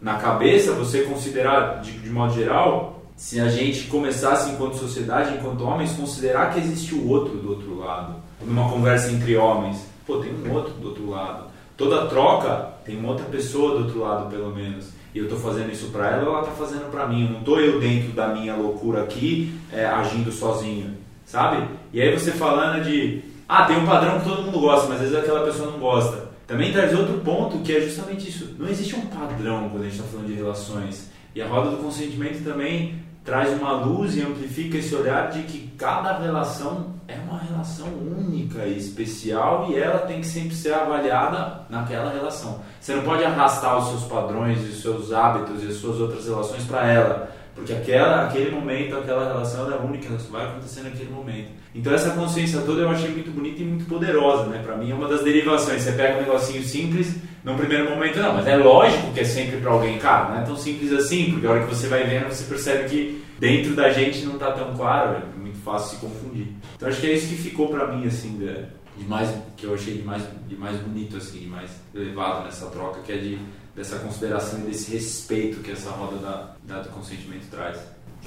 na cabeça você considerar, de, de modo geral, se a gente começasse enquanto sociedade, enquanto homens, considerar que existe o outro do outro lado numa conversa entre homens, pô, tem um outro do outro lado. Toda troca tem uma outra pessoa do outro lado, pelo menos. E eu estou fazendo isso para ela, ela está fazendo para mim. Eu não estou eu dentro da minha loucura aqui, é, agindo sozinho, sabe? E aí você falando de, ah, tem um padrão que todo mundo gosta, mas às vezes aquela pessoa não gosta. Também traz outro ponto que é justamente isso. Não existe um padrão quando a gente está falando de relações. E a roda do consentimento também traz uma luz e amplifica esse olhar de que cada relação é uma relação única e especial e ela tem que sempre ser avaliada naquela relação. Você não pode arrastar os seus padrões os seus hábitos e as suas outras relações para ela, porque aquela, aquele momento, aquela relação é única, ela vai acontecer naquele momento. Então essa consciência toda eu achei muito bonita e muito poderosa, né? Para mim é uma das derivações. Você pega um negocinho simples, num primeiro momento não, mas é lógico que é sempre para alguém, cara, não é tão simples assim, porque a hora que você vai vendo, você percebe que dentro da gente não está tão claro, é muito fácil se confundir. Então acho que é isso que ficou para mim assim, de, de, mais que eu achei de mais de mais bonito assim, de mais elevado nessa troca, que é de dessa consideração e desse respeito que essa roda da, da do consentimento traz.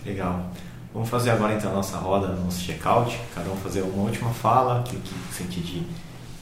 Legal. Vamos fazer agora então a nossa roda, nosso check-out. Cada um fazer uma última fala, aquilo que sentir de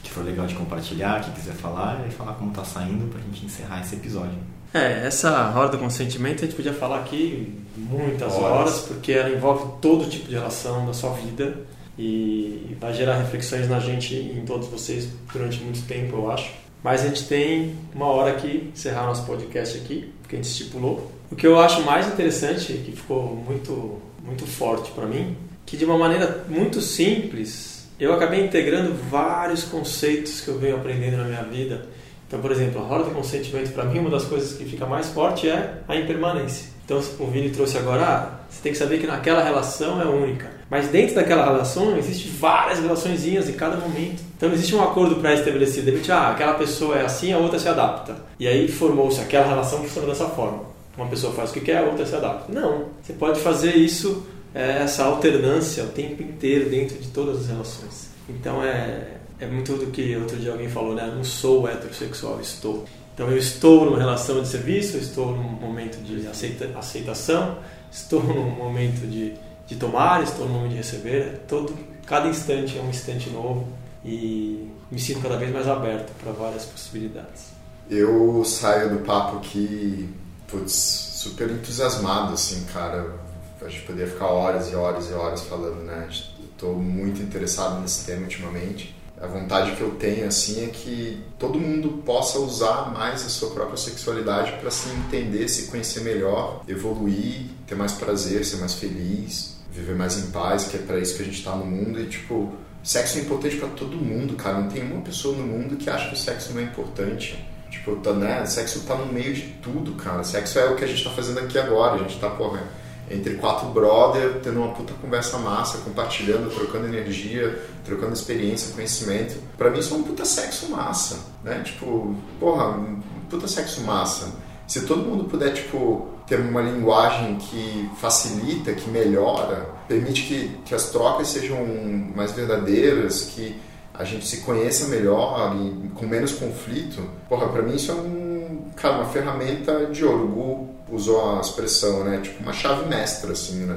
que for legal de compartilhar, que quiser falar e falar como está saindo para a gente encerrar esse episódio. É, essa roda do consentimento a gente podia falar aqui muitas horas. horas, porque ela envolve todo tipo de relação da sua vida e vai gerar reflexões na gente, em todos vocês, durante muito tempo, eu acho. Mas a gente tem uma hora aqui, encerrar nosso podcast aqui, que a gente estipulou. O que eu acho mais interessante, que ficou muito, muito forte para mim, que de uma maneira muito simples, eu acabei integrando vários conceitos que eu venho aprendendo na minha vida. Então, por exemplo, a roda do consentimento, para mim, uma das coisas que fica mais forte é a impermanência. Então, o Vini trouxe agora, ah, você tem que saber que naquela relação é única. Mas dentro daquela relação existem várias relaçõezinhas em cada momento. Então existe um acordo pré-estabelecido. Ah, aquela pessoa é assim, a outra se adapta. E aí formou-se aquela relação que funciona dessa forma. Uma pessoa faz o que quer, a outra se adapta. Não. Você pode fazer isso, é, essa alternância o tempo inteiro dentro de todas as relações. Então é, é muito do que outro dia alguém falou, né? Não sou heterossexual, estou. Então eu estou numa relação de serviço, estou num momento de aceita, aceitação, estou num momento de de tomar, estou no momento de receber. Todo, cada instante é um instante novo e me sinto cada vez mais aberto para várias possibilidades. Eu saio do papo aqui, putz, super entusiasmado, assim, cara. A gente poderia ficar horas e horas e horas falando, né? Estou muito interessado nesse tema ultimamente a vontade que eu tenho assim é que todo mundo possa usar mais a sua própria sexualidade para se entender, se conhecer melhor, evoluir, ter mais prazer, ser mais feliz. Viver mais em paz, que é para isso que a gente tá no mundo e tipo, sexo é importante para todo mundo, cara. Não tem uma pessoa no mundo que acha que o sexo não é importante. Tipo, tá, né? Sexo tá no meio de tudo, cara. Sexo é o que a gente tá fazendo aqui agora. A gente tá, porra, entre quatro brother, tendo uma puta conversa massa, compartilhando, trocando energia, trocando experiência, conhecimento. Para mim isso é um puta sexo massa, né? Tipo, porra, um puta sexo massa. Se todo mundo puder, tipo, ter uma linguagem que facilita, que melhora, permite que, que as trocas sejam mais verdadeiras, que a gente se conheça melhor e com menos conflito, porra, pra mim isso é um, cara, uma ferramenta de ouro. Usou a expressão, né? Tipo, uma chave mestra, assim, né?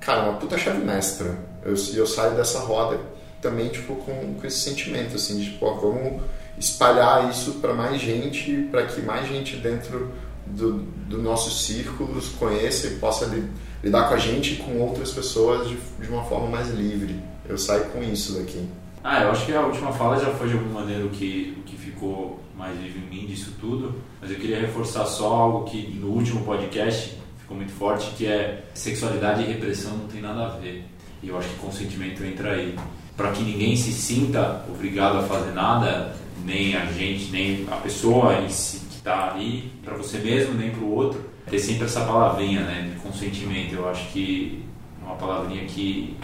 Cara, uma puta chave mestra. Eu, eu saio dessa roda também, tipo, com, com esse sentimento, assim, de, pô, vamos espalhar isso para mais gente, para que mais gente dentro do, do nossos círculos conheça e possa lidar com a gente e com outras pessoas de, de uma forma mais livre. Eu saio com isso daqui. Ah, eu acho que a última fala já foi de alguma maneira o que, o que ficou mais vivo em mim disso tudo, mas eu queria reforçar só algo que no último podcast ficou muito forte, que é sexualidade e repressão não tem nada a ver. E eu acho que consentimento entra aí. Para que ninguém se sinta obrigado a fazer nada, nem a gente, nem a pessoa em si está ali, para você mesmo, nem para o outro, ter sempre essa palavrinha né, de consentimento. Eu acho que é uma palavrinha que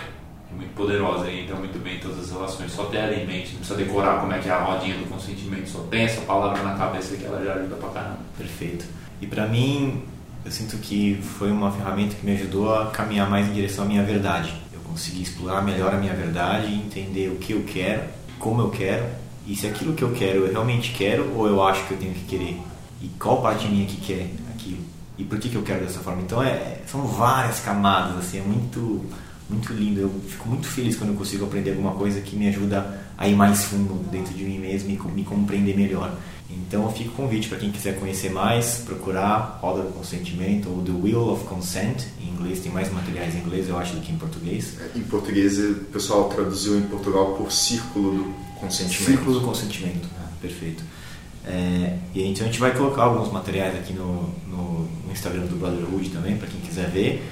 muito poderosa e entra muito bem em todas as relações. Só ter ela em mente, não precisa decorar como é que é a rodinha do consentimento, só tem essa palavra na cabeça que ela já ajuda pra caramba. Perfeito. E para mim, eu sinto que foi uma ferramenta que me ajudou a caminhar mais em direção à minha verdade. Eu consegui explorar melhor a minha verdade, entender o que eu quero, como eu quero e se aquilo que eu quero eu realmente quero ou eu acho que eu tenho que querer. E qual parte minha que quer aquilo. E por que, que eu quero dessa forma. Então, é, são várias camadas, assim, é muito muito lindo. Eu fico muito feliz quando eu consigo aprender alguma coisa que me ajuda a ir mais fundo dentro de mim mesmo e me compreender melhor. Então, fica o convite para quem quiser conhecer mais, procurar Roda do Consentimento ou The Wheel of Consent. Em inglês, tem mais materiais em inglês, eu acho, do que em português. É, em português, o pessoal traduziu em Portugal por Círculo do Consentimento. Círculo do Consentimento, ah, perfeito. É, e então a gente vai colocar alguns materiais aqui no, no, no Instagram do Brotherhood também, para quem quiser ver.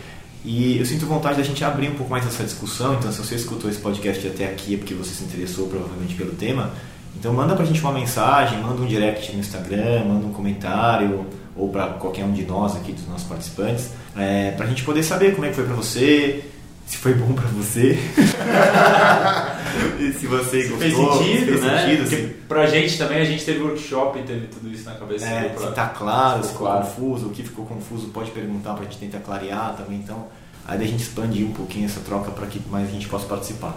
E eu sinto vontade da gente abrir um pouco mais essa discussão. Então, se você escutou esse podcast até aqui é porque você se interessou provavelmente pelo tema. Então, manda pra gente uma mensagem, manda um direct no Instagram, manda um comentário ou para qualquer um de nós aqui, dos nossos participantes, é, pra gente poder saber como é que foi pra você, se foi bom pra você. e se você se gostou. Fez sentido, fez né? sentido, Porque se, pra gente também, a gente teve workshop e teve tudo isso na cabeça. é, pra- se tá claro, se ficou claro. confuso, o que ficou confuso pode perguntar pra gente tentar clarear também. Então, aí a gente expandir um pouquinho essa troca para que mais a gente possa participar.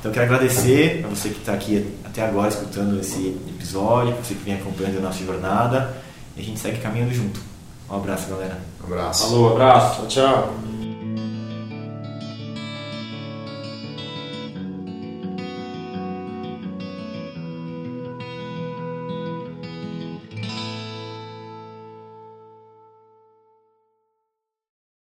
Então, eu quero agradecer a você que está aqui até agora escutando esse episódio, você que vem acompanhando a nossa jornada. E a gente segue caminhando junto. Um abraço, galera. Um abraço. Falou, abraço. Tchau, tchau.